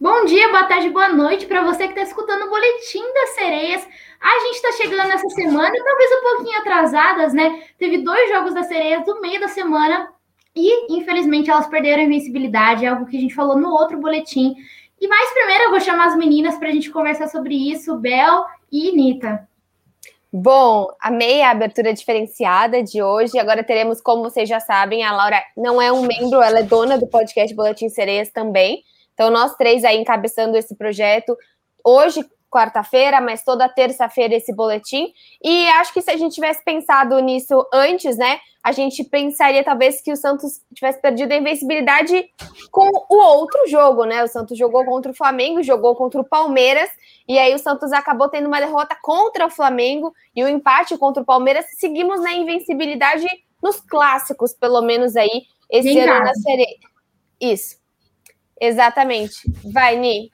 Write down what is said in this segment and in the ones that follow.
Bom dia, boa tarde, boa noite para você que está escutando o Boletim das Sereias. A gente está chegando nessa semana, talvez um pouquinho atrasadas, né? Teve dois jogos das Sereias no meio da semana e, infelizmente, elas perderam a invencibilidade, é algo que a gente falou no outro boletim. E mais primeiro eu vou chamar as meninas para a gente conversar sobre isso, Bel e Nita. Bom, amei a abertura diferenciada de hoje. Agora teremos, como vocês já sabem, a Laura não é um membro, ela é dona do podcast Boletim Sereias também. Então, nós três aí encabeçando esse projeto. Hoje, quarta-feira, mas toda terça-feira esse boletim. E acho que se a gente tivesse pensado nisso antes, né, a gente pensaria talvez que o Santos tivesse perdido a invencibilidade com o outro jogo, né? O Santos jogou contra o Flamengo, jogou contra o Palmeiras, e aí o Santos acabou tendo uma derrota contra o Flamengo e o um empate contra o Palmeiras. Seguimos na invencibilidade nos clássicos, pelo menos aí, esse Vem ano na série. Isso. Exatamente. Vai, Ni.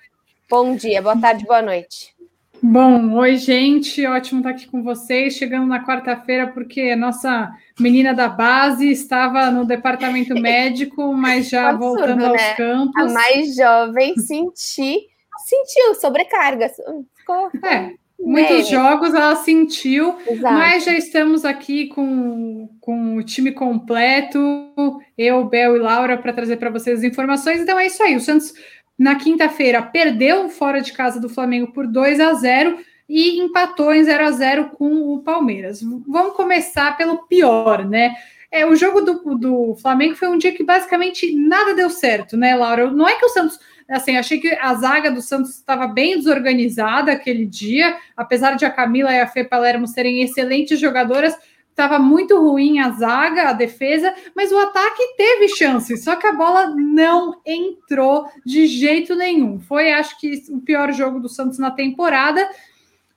Bom dia, boa tarde, boa noite. Bom, oi, gente. Ótimo estar aqui com vocês. Chegando na quarta-feira, porque a nossa menina da base estava no departamento médico, mas já Absurdo, voltando aos né? campos. A mais jovem senti, sentiu sobrecarga. Ficou. É, muitos jogos ela sentiu, Exato. mas já estamos aqui com, com o time completo, eu, Bel e Laura, para trazer para vocês as informações. Então é isso aí. O Santos na quinta-feira, perdeu fora de casa do Flamengo por 2 a 0 e empatou em 0 a 0 com o Palmeiras. Vamos começar pelo pior, né? É, o jogo do, do Flamengo foi um dia que basicamente nada deu certo, né, Laura? Não é que o Santos assim, achei que a zaga do Santos estava bem desorganizada aquele dia, apesar de a Camila e a Fê Palermo serem excelentes jogadoras, Estava muito ruim a zaga, a defesa, mas o ataque teve chances, só que a bola não entrou de jeito nenhum. Foi, acho que, o pior jogo do Santos na temporada.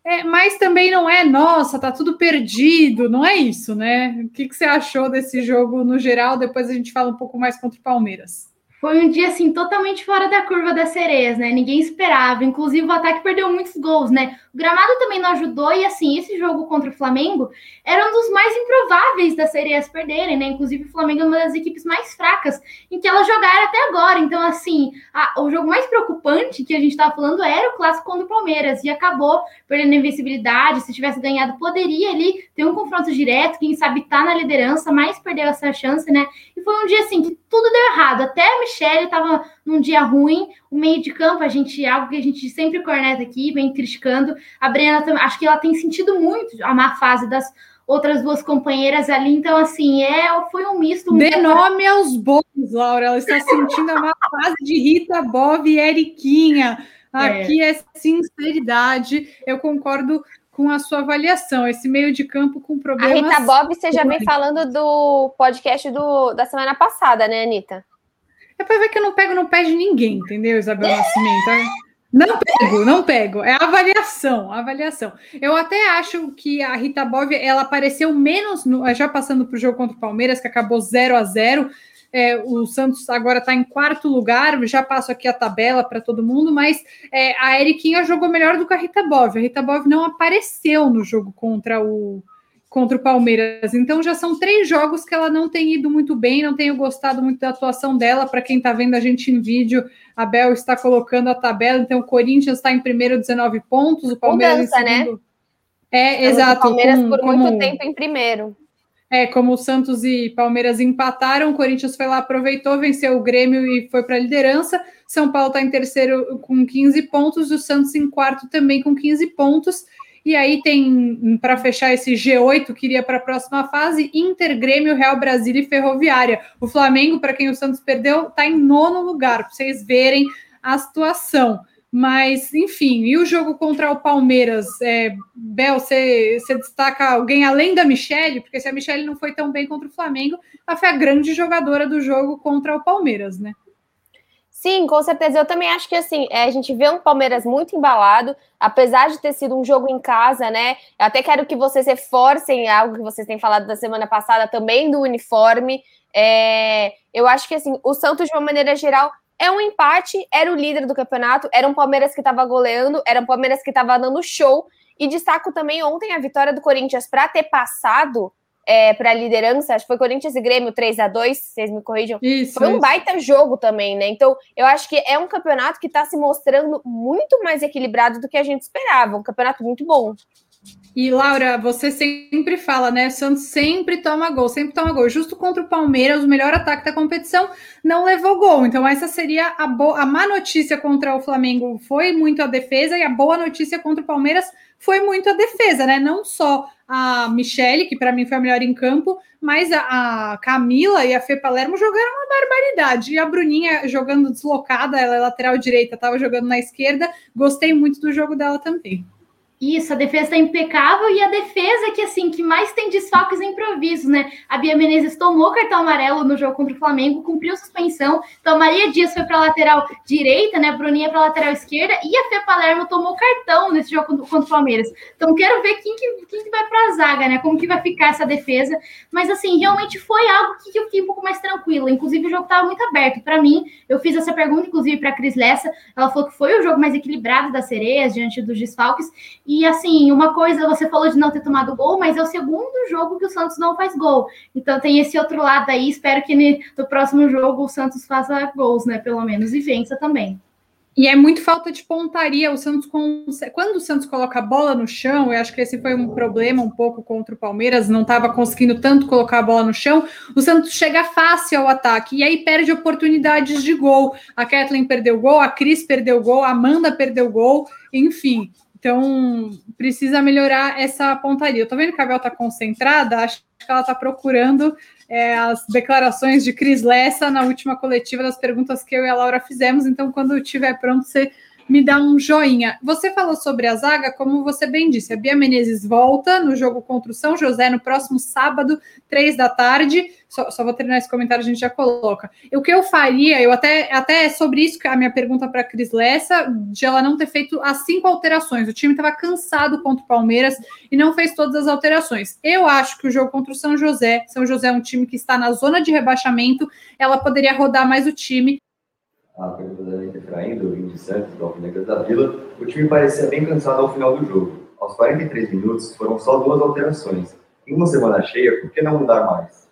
É, mas também não é, nossa, tá tudo perdido, não é isso, né? O que, que você achou desse jogo no geral? Depois a gente fala um pouco mais contra o Palmeiras. Foi um dia assim totalmente fora da curva das sereias, né? Ninguém esperava. Inclusive o ataque perdeu muitos gols, né? O gramado também não ajudou e assim, esse jogo contra o Flamengo era um dos mais improváveis das sereias perderem, né? Inclusive o Flamengo é uma das equipes mais fracas em que elas jogaram até agora. Então assim, a, o jogo mais preocupante que a gente estava falando era o clássico contra o Palmeiras e acabou perdendo a invencibilidade. Se tivesse ganhado, poderia ali ter um confronto direto, quem sabe tá na liderança, mas perdeu essa chance, né? E foi um dia assim que tudo deu errado. Até Michelle estava num dia ruim. O meio de campo, a gente, algo que a gente sempre corneta aqui, vem criticando. A Brena também, acho que ela tem sentido muito a má fase das outras duas companheiras ali. Então, assim, é, foi um misto. Dê nome aos bons, Laura. Ela está sentindo a má fase de Rita, Bob e Eriquinha. É. Aqui é. é sinceridade. Eu concordo com a sua avaliação, esse meio de campo com problemas. A Rita Bob, você já vem falando do podcast do, da semana passada, né, Anitta? É para ver que eu não pego no pé de ninguém, entendeu, Isabel Nascimento? É, não pego, não pego. É avaliação, avaliação. Eu até acho que a Rita Bob, ela apareceu menos, no, já passando para o jogo contra o Palmeiras, que acabou 0 a 0 é, o Santos agora está em quarto lugar, já passo aqui a tabela para todo mundo, mas é, a Eriquinha jogou melhor do que a Rita Bov. A Rita Bov não apareceu no jogo contra o contra o Palmeiras. Então já são três jogos que ela não tem ido muito bem, não tenho gostado muito da atuação dela. Para quem está vendo a gente em vídeo, a Bel está colocando a tabela. Então o Corinthians está em primeiro 19 pontos, o Palmeiras Mudança, em segundo. Né? É, exato. O Palmeiras com, por como... muito tempo em primeiro. É, como o Santos e Palmeiras empataram, o Corinthians foi lá, aproveitou, venceu o Grêmio e foi para a liderança. São Paulo está em terceiro com 15 pontos, o Santos em quarto também com 15 pontos. E aí tem, para fechar esse G8, queria para a próxima fase, Inter, Grêmio, Real Brasil e Ferroviária. O Flamengo, para quem o Santos perdeu, está em nono lugar, para vocês verem a situação. Mas, enfim, e o jogo contra o Palmeiras? É, Bel, você, você destaca alguém além da Michelle? Porque se a Michelle não foi tão bem contra o Flamengo, ela foi a grande jogadora do jogo contra o Palmeiras, né? Sim, com certeza. Eu também acho que assim, é, a gente vê um Palmeiras muito embalado, apesar de ter sido um jogo em casa, né? Eu até quero que vocês reforcem algo que vocês têm falado da semana passada também do uniforme. É, eu acho que assim, o Santos, de uma maneira geral, é um empate, era o líder do campeonato, era um Palmeiras que estava goleando, era um Palmeiras que estava dando show. E destaco também ontem a vitória do Corinthians para ter passado é, para a liderança, acho que foi Corinthians e Grêmio 3 a 2 vocês me corrijam. Isso, foi um isso. baita jogo também, né? Então, eu acho que é um campeonato que está se mostrando muito mais equilibrado do que a gente esperava. Um campeonato muito bom. E Laura, você sempre fala, né? O Santos sempre toma gol, sempre toma gol. Justo contra o Palmeiras, o melhor ataque da competição, não levou gol. Então, essa seria a, a má notícia contra o Flamengo foi muito a defesa, e a boa notícia contra o Palmeiras foi muito a defesa, né? Não só a Michele, que para mim foi a melhor em campo, mas a, a, Camila e a Fê Palermo jogaram uma barbaridade. E a Bruninha jogando deslocada, ela é lateral direita, estava jogando na esquerda. Gostei muito do jogo dela também. Isso, a defesa está impecável e a defesa que assim que mais tem desfalques e improvisos, né? A Bia Menezes tomou cartão amarelo no jogo contra o Flamengo, cumpriu suspensão. Então Maria Dias foi para lateral direita, né? A Bruninha para lateral esquerda e a Fê Palermo tomou cartão nesse jogo contra, o Palmeiras. Então quero ver quem que, quem que vai para a zaga, né? Como que vai ficar essa defesa? Mas assim, realmente foi algo que, eu fiquei um pouco mais tranquila. Inclusive o jogo estava muito aberto. Para mim, eu fiz essa pergunta inclusive para Cris Lessa. Ela falou que foi o jogo mais equilibrado das sereias diante dos desfalques. E assim, uma coisa, você falou de não ter tomado gol, mas é o segundo jogo que o Santos não faz gol. Então tem esse outro lado aí. Espero que no próximo jogo o Santos faça gols, né? Pelo menos, e vença também. E é muito falta de pontaria. O Santos, quando o Santos coloca a bola no chão, eu acho que esse foi um problema um pouco contra o Palmeiras, não estava conseguindo tanto colocar a bola no chão. O Santos chega fácil ao ataque e aí perde oportunidades de gol. A Kathleen perdeu gol, a Cris perdeu gol, a Amanda perdeu gol, enfim. Então, precisa melhorar essa pontaria. Eu tô vendo que a Bel tá concentrada, acho que ela tá procurando é, as declarações de Cris Lessa na última coletiva das perguntas que eu e a Laura fizemos. Então, quando estiver pronto, você me dá um joinha. Você falou sobre a zaga, como você bem disse, a Bia Menezes volta no jogo contra o São José no próximo sábado, três da tarde. Só, só vou terminar esse comentário, a gente já coloca. O que eu faria, eu até, até é sobre isso que a minha pergunta para a Cris Lessa, de ela não ter feito as cinco alterações. O time estava cansado contra o Palmeiras e não fez todas as alterações. Eu acho que o jogo contra o São José, São José é um time que está na zona de rebaixamento, ela poderia rodar mais o time a Anitta Efraim, Vim de Santos, do Alvinegras da Vila, o time parecia bem cansado ao final do jogo. Aos 43 minutos, foram só duas alterações. Em uma semana cheia, por que não mudar mais?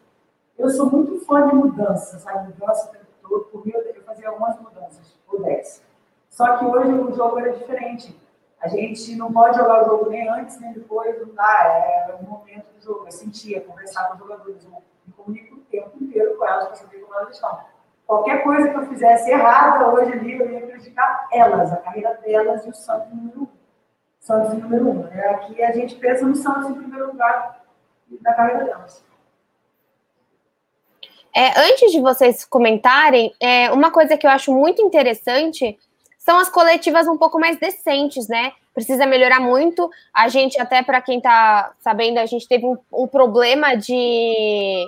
Eu sou muito fã de mudanças, sabe? Mudança o tempo todo. Por mim, eu fazia algumas mudanças, ou 10. Só que hoje o jogo era diferente. A gente não pode jogar o jogo nem antes, nem depois, não dá. É o momento do jogo. Eu sentia, conversar com os jogadores. Eu me comunico o tempo inteiro com elas para saber como elas estão. Qualquer coisa que eu fizesse errada hoje ali, eu ia prejudicar elas, a carreira delas e o Santos número um. Santos número um. Né? Aqui a gente pensa no Santos em primeiro lugar da carreira delas. É, antes de vocês comentarem, é, uma coisa que eu acho muito interessante são as coletivas um pouco mais decentes, né? Precisa melhorar muito. A gente, até para quem está sabendo, a gente teve um, um problema de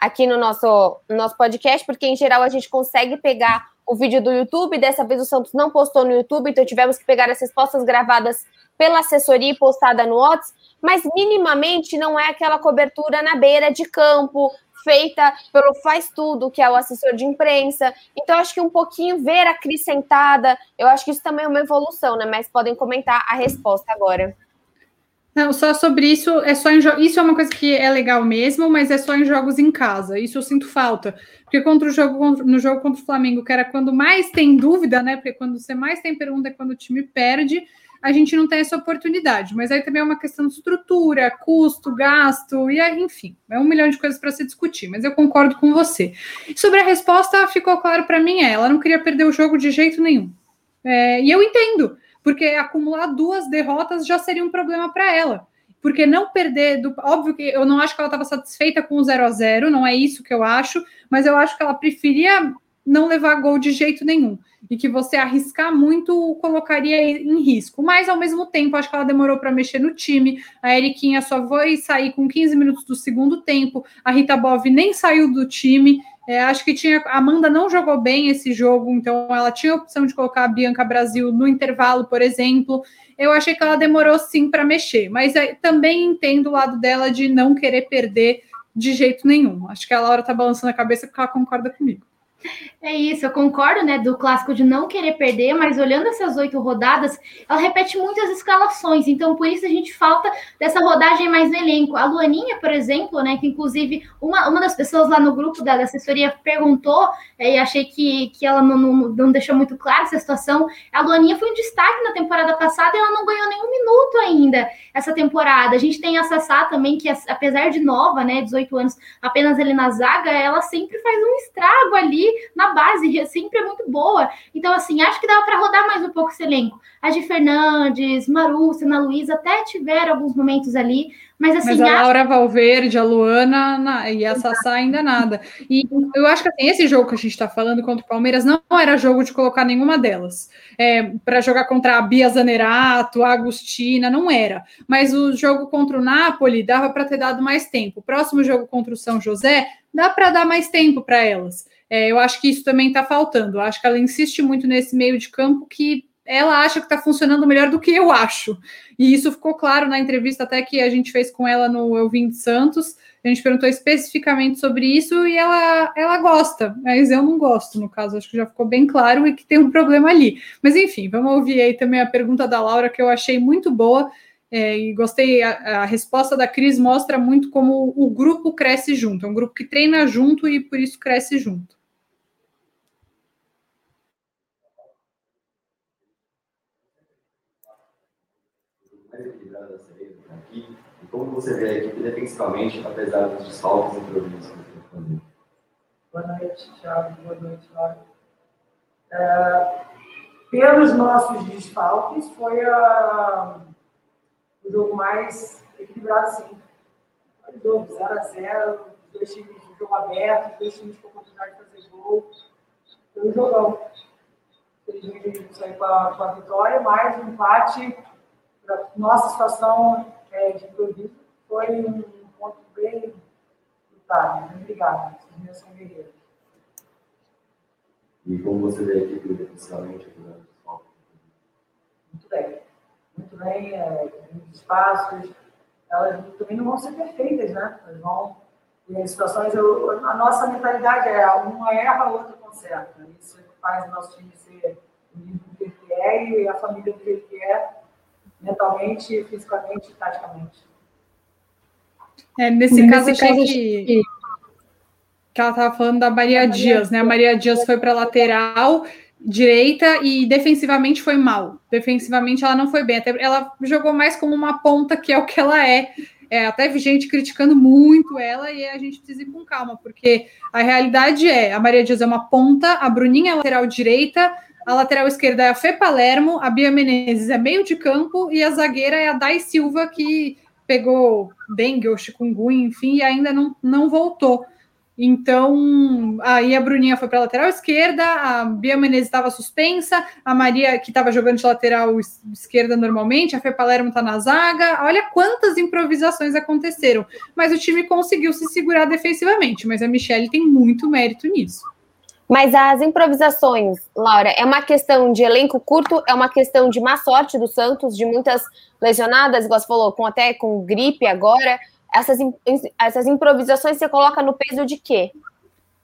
aqui no nosso, no nosso podcast, porque em geral a gente consegue pegar o vídeo do YouTube. Dessa vez o Santos não postou no YouTube, então tivemos que pegar as respostas gravadas pela assessoria e postada no WhatsApp, mas minimamente não é aquela cobertura na beira de campo, feita pelo Faz Tudo, que é o assessor de imprensa. Então, acho que um pouquinho ver acrescentada, eu acho que isso também é uma evolução, né? Mas podem comentar a resposta agora. Não, só sobre isso, é só em isso é uma coisa que é legal mesmo, mas é só em jogos em casa. Isso eu sinto falta. Porque contra o jogo no jogo contra o Flamengo, que era quando mais tem dúvida, né? Porque quando você mais tem pergunta é quando o time perde, a gente não tem essa oportunidade. Mas aí também é uma questão de estrutura, custo, gasto, e aí, enfim, é um milhão de coisas para se discutir. Mas eu concordo com você. Sobre a resposta, ficou claro para mim, é, ela não queria perder o jogo de jeito nenhum. É, e eu entendo porque acumular duas derrotas já seria um problema para ela. Porque não perder, do, óbvio que eu não acho que ela estava satisfeita com o 0 a 0 não é isso que eu acho, mas eu acho que ela preferia não levar gol de jeito nenhum. E que você arriscar muito colocaria em risco. Mas, ao mesmo tempo, acho que ela demorou para mexer no time. A Eriquinha só foi sair com 15 minutos do segundo tempo. A Rita Bov nem saiu do time. É, acho que tinha. A Amanda não jogou bem esse jogo, então ela tinha a opção de colocar a Bianca Brasil no intervalo, por exemplo. Eu achei que ela demorou sim para mexer, mas é, também entendo o lado dela de não querer perder de jeito nenhum. Acho que a Laura tá balançando a cabeça porque ela concorda comigo. É isso, eu concordo, né, do clássico de não querer perder, mas olhando essas oito rodadas, ela repete muitas escalações, então por isso a gente falta dessa rodagem mais no elenco. A Luaninha, por exemplo, né, que inclusive uma, uma das pessoas lá no grupo da, assessoria perguntou, é, e achei que, que ela não, não, não, deixou muito clara essa situação, a Luaninha foi um destaque na temporada passada e ela não ganhou nenhum minuto ainda essa temporada. A gente tem a Sassá também, que apesar de nova, né, 18 anos, apenas ali na zaga, ela sempre faz um estrago ali na base, sempre é muito boa. Então, assim, acho que dava para rodar mais um pouco esse elenco. A de Fernandes, Marúcia, Ana Luísa até tiveram alguns momentos ali, mas assim. Mas a Laura Valverde, a Luana na, e a Sassá ainda nada. E eu acho que assim, esse jogo que a gente está falando contra o Palmeiras não era jogo de colocar nenhuma delas. É, para jogar contra a Bia Zanerato, a Agostina, não era. Mas o jogo contra o Napoli dava para ter dado mais tempo. O próximo jogo contra o São José dá para dar mais tempo para elas. É, eu acho que isso também está faltando. Eu acho que ela insiste muito nesse meio de campo que ela acha que está funcionando melhor do que eu acho. E isso ficou claro na entrevista até que a gente fez com ela no Eu Vim de Santos. A gente perguntou especificamente sobre isso e ela, ela gosta, mas eu não gosto, no caso, acho que já ficou bem claro e que tem um problema ali. Mas enfim, vamos ouvir aí também a pergunta da Laura, que eu achei muito boa. É, e gostei, a, a, resposta da Cris mostra muito como o grupo cresce junto, é um grupo que treina junto e por isso cresce junto. Como você vê a equipe defensivamente, apesar dos desfalques e improvisos que Boa noite, Thiago. Boa noite, Laura. É, pelos nossos desfalques, foi o jogo mais equilibrado, sim. Foi jogo 0x0, dois times de jogo aberto, dois times com oportunidade de fazer gol. Foi um jogão. Felizmente a gente saiu com a, com a vitória, mas o um empate, nossa situação é, de improviso foi um ponto bem. Muito obrigada. Vocês são guerreiros. E como você vê a equipe defensivamente Muito bem. Muito bem, é, muitos espaços. Elas também não vão ser perfeitas, né? Elas vão. Em situações, eu, a nossa mentalidade é uma erra, a outra conserta. Isso é faz o nosso time ser o nível que é e a família do que é mentalmente, fisicamente e taticamente. É, nesse, nesse caso, achei que, que ela estava falando da Maria Dias, né? A Maria Dias foi para lateral direita e defensivamente foi mal. Defensivamente ela não foi bem, até ela jogou mais como uma ponta, que é o que ela é. É, até vi gente criticando muito ela e a gente precisa ir com calma, porque a realidade é: a Maria Dias é uma ponta, a Bruninha é lateral direita, a lateral esquerda é a Fê Palermo, a Bia Menezes é meio de campo e a zagueira é a Dai Silva, que pegou dengue ou chikungunya, enfim, e ainda não, não voltou. Então, aí a Bruninha foi para a lateral esquerda, a Bia Menezes estava suspensa, a Maria, que estava jogando de lateral esquerda normalmente, a Fê Palermo está na zaga. Olha quantas improvisações aconteceram. Mas o time conseguiu se segurar defensivamente, mas a Michelle tem muito mérito nisso. Mas as improvisações, Laura, é uma questão de elenco curto, é uma questão de má sorte do Santos, de muitas lesionadas, igual você falou, com até com gripe agora. Essas, essas improvisações você coloca no peso de quê?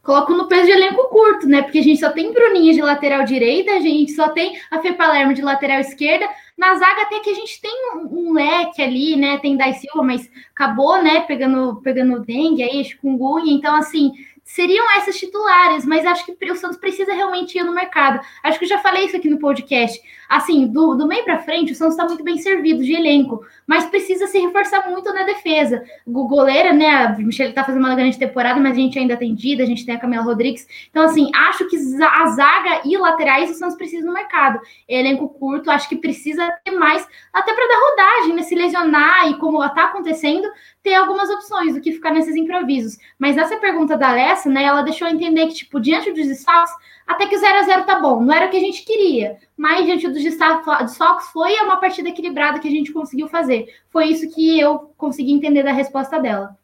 Coloco no peso de elenco curto, né? Porque a gente só tem Bruninha de lateral direita, a gente só tem a Fê Palermo de lateral esquerda. Na zaga até que a gente tem um, um leque ali, né? Tem Dai Silva, mas acabou, né? Pegando, pegando dengue aí, chikungunya. Então, assim, seriam essas titulares, mas acho que o Santos precisa realmente ir no mercado. Acho que eu já falei isso aqui no podcast. Assim, do, do meio para frente, o Santos está muito bem servido de elenco, mas precisa se reforçar muito na defesa. O goleira, né? A Michelle está fazendo uma grande temporada, mas a gente ainda tem Dida, a gente tem a Camila Rodrigues. Então, assim, acho que a zaga e laterais o Santos precisa no mercado. Elenco curto, acho que precisa ter mais, até para dar rodagem, né? Se lesionar e como está acontecendo, ter algumas opções do que ficar nesses improvisos. Mas nessa pergunta da Alessa, né, ela deixou entender que, tipo, diante dos desfalques, até que o 0 a 0 tá bom. Não era o que a gente queria, mas diante dos desfalques foi uma partida equilibrada que a gente conseguiu fazer. Foi isso que eu consegui entender da resposta dela.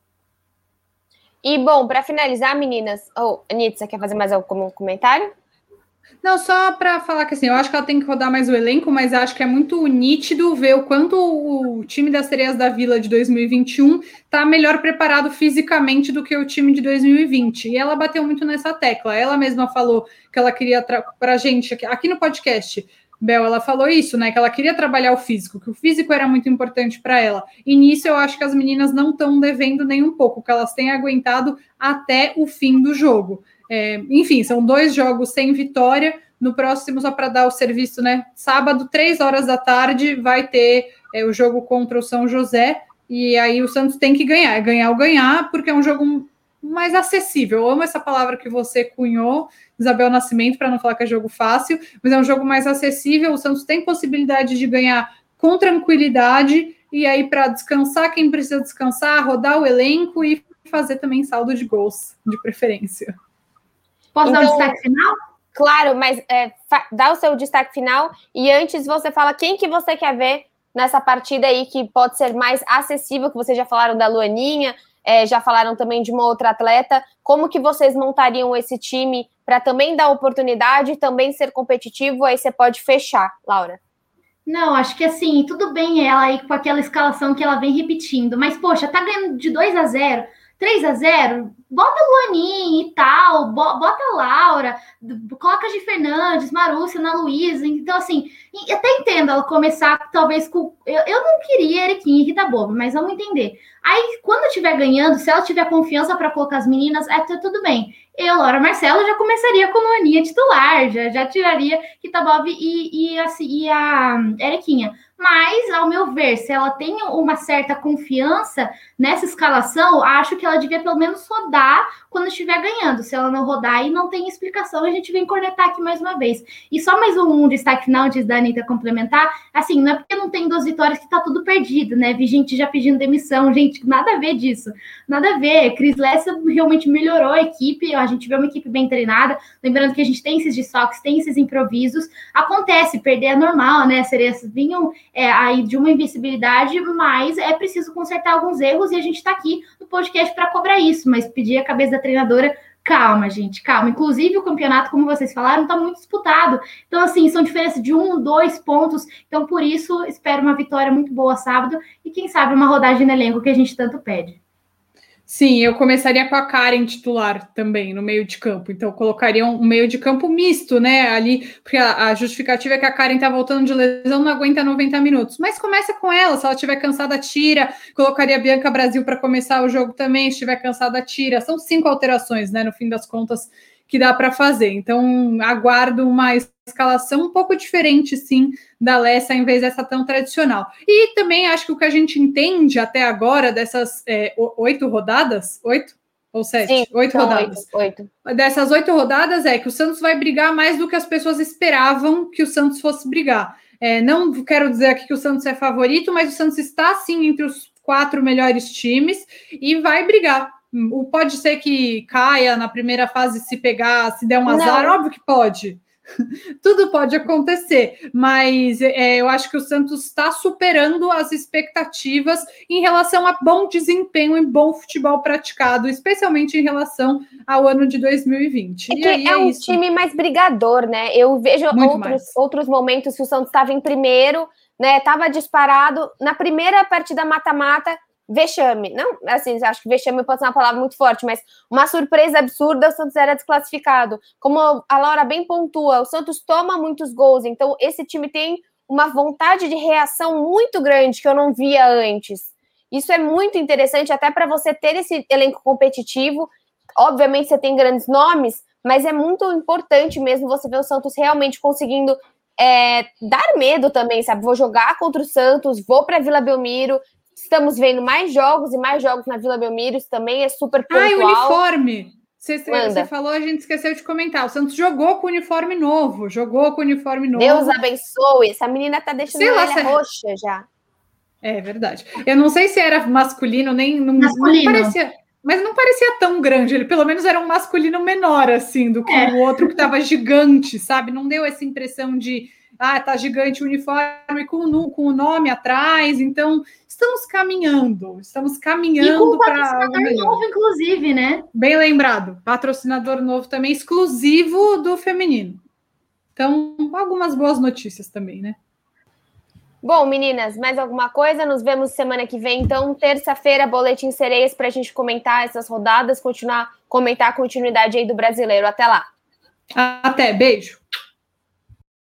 E, bom, para finalizar, meninas... Oh, Anitta, quer fazer mais algum comentário? Não, só para falar que assim, eu acho que ela tem que rodar mais o elenco, mas acho que é muito nítido ver o quanto o time das Sereias da Vila de 2021 está melhor preparado fisicamente do que o time de 2020. E ela bateu muito nessa tecla. Ela mesma falou que ela queria para gente aqui no podcast. Bel, ela falou isso, né? Que ela queria trabalhar o físico, que o físico era muito importante para ela. E nisso eu acho que as meninas não estão devendo nem um pouco, que elas têm aguentado até o fim do jogo. É, enfim, são dois jogos sem vitória. No próximo, só para dar o serviço, né? Sábado, três horas da tarde, vai ter é, o jogo contra o São José. E aí o Santos tem que ganhar, é ganhar ou ganhar, porque é um jogo mais acessível. Eu amo essa palavra que você cunhou, Isabel Nascimento, para não falar que é jogo fácil, mas é um jogo mais acessível. O Santos tem possibilidade de ganhar com tranquilidade, e aí para descansar quem precisa descansar, rodar o elenco e fazer também saldo de gols, de preferência. Posso então, dar um então, destaque final? Claro, mas é, dá o seu destaque final e antes você fala quem que você quer ver nessa partida aí que pode ser mais acessível, que vocês já falaram da Luaninha, é, já falaram também de uma outra atleta. Como que vocês montariam esse time para também dar oportunidade, também ser competitivo? Aí você pode fechar, Laura. Não, acho que assim, tudo bem ela aí com aquela escalação que ela vem repetindo, mas poxa, tá ganhando de 2 a 0 3 a 0 bota Luanin e tal, bota Laura, coloca de Fernandes, Marúcia, Ana Luísa. Então, assim, até entendo ela começar, talvez, com. Eu, eu não queria Erequim e Rita Bobo, mas vamos entender. Aí, quando estiver ganhando, se ela tiver confiança para colocar as meninas, é tudo bem. Eu, Laura Marcelo, já começaria com Luaninha titular, já, já tiraria Rita Bob e, e, assim, e a Erequinha. Mas, ao meu ver, se ela tem uma certa confiança nessa escalação, acho que ela devia pelo menos rodar quando estiver ganhando. Se ela não rodar, aí não tem explicação, a gente vem cornetar aqui mais uma vez. E só mais um, um destaque final antes da Anitta complementar. Assim, não é porque não tem duas vitórias que tá tudo perdido, né? Vi gente já pedindo demissão, gente, nada a ver disso. Nada a ver. Cris Lessa realmente melhorou a equipe, a gente vê uma equipe bem treinada. Lembrando que a gente tem esses desfoques, tem esses improvisos. Acontece, perder é normal, né? As sereias vinham é, aí de uma invencibilidade, mas é preciso consertar alguns erros e a gente está aqui no podcast para cobrar isso, mas pedir a cabeça da treinadora calma, gente, calma. Inclusive, o campeonato, como vocês falaram, está muito disputado. Então, assim, são diferenças de um, dois pontos. Então, por isso, espero uma vitória muito boa sábado e, quem sabe, uma rodagem no elenco que a gente tanto pede. Sim, eu começaria com a Karen titular também no meio de campo. Então, colocaria um meio de campo misto, né? Ali, porque a, a justificativa é que a Karen tá voltando de lesão, não aguenta 90 minutos. Mas começa com ela, se ela estiver cansada, tira. Colocaria a Bianca Brasil para começar o jogo também, se estiver cansada, tira. São cinco alterações, né? No fim das contas, que dá para fazer. Então, aguardo uma escalação um pouco diferente, sim, da Lessa, em vez dessa tão tradicional. E também acho que o que a gente entende até agora dessas é, oito rodadas, oito? Ou sete? Sim, oito rodadas. Oito, oito. Dessas oito rodadas é que o Santos vai brigar mais do que as pessoas esperavam que o Santos fosse brigar. É, não quero dizer aqui que o Santos é favorito, mas o Santos está sim entre os quatro melhores times e vai brigar Pode ser que caia na primeira fase se pegar, se der um azar, Não. óbvio que pode. Tudo pode acontecer, mas é, eu acho que o Santos está superando as expectativas em relação a bom desempenho e bom futebol praticado, especialmente em relação ao ano de 2020. É, que é, é um isso. time mais brigador, né? Eu vejo outros, outros momentos que o Santos estava em primeiro, né? Estava disparado na primeira partida mata-mata vexame. Não, assim, acho que vexame pode ser uma palavra muito forte, mas uma surpresa absurda, o Santos era desclassificado. Como a Laura bem pontua, o Santos toma muitos gols, então esse time tem uma vontade de reação muito grande que eu não via antes. Isso é muito interessante, até para você ter esse elenco competitivo. Obviamente você tem grandes nomes, mas é muito importante mesmo você ver o Santos realmente conseguindo é, dar medo também, sabe? Vou jogar contra o Santos, vou para Vila Belmiro, Estamos vendo mais jogos e mais jogos na Vila Belmiro, isso também é super pontual. Ah, e uniforme! Você, você, falou, a gente esqueceu de comentar. O Santos jogou com uniforme novo, jogou com uniforme novo. Deus abençoe. Essa menina tá deixando a lá, roxa já. É verdade. Eu não sei se era masculino, nem não, masculino. não parecia, mas não parecia tão grande. Ele pelo menos era um masculino menor assim do que é. o outro que estava gigante, sabe? Não deu essa impressão de ah, tá gigante o uniforme com, com o nome atrás. Então, estamos caminhando, estamos caminhando para. Patrocinador novo, inclusive, né? Bem lembrado, patrocinador novo também, exclusivo do feminino. Então, algumas boas notícias também, né? Bom, meninas, mais alguma coisa? Nos vemos semana que vem, então, terça-feira, Boletim Sereias, para a gente comentar essas rodadas, continuar, comentar a continuidade aí do brasileiro. Até lá. Até, beijo.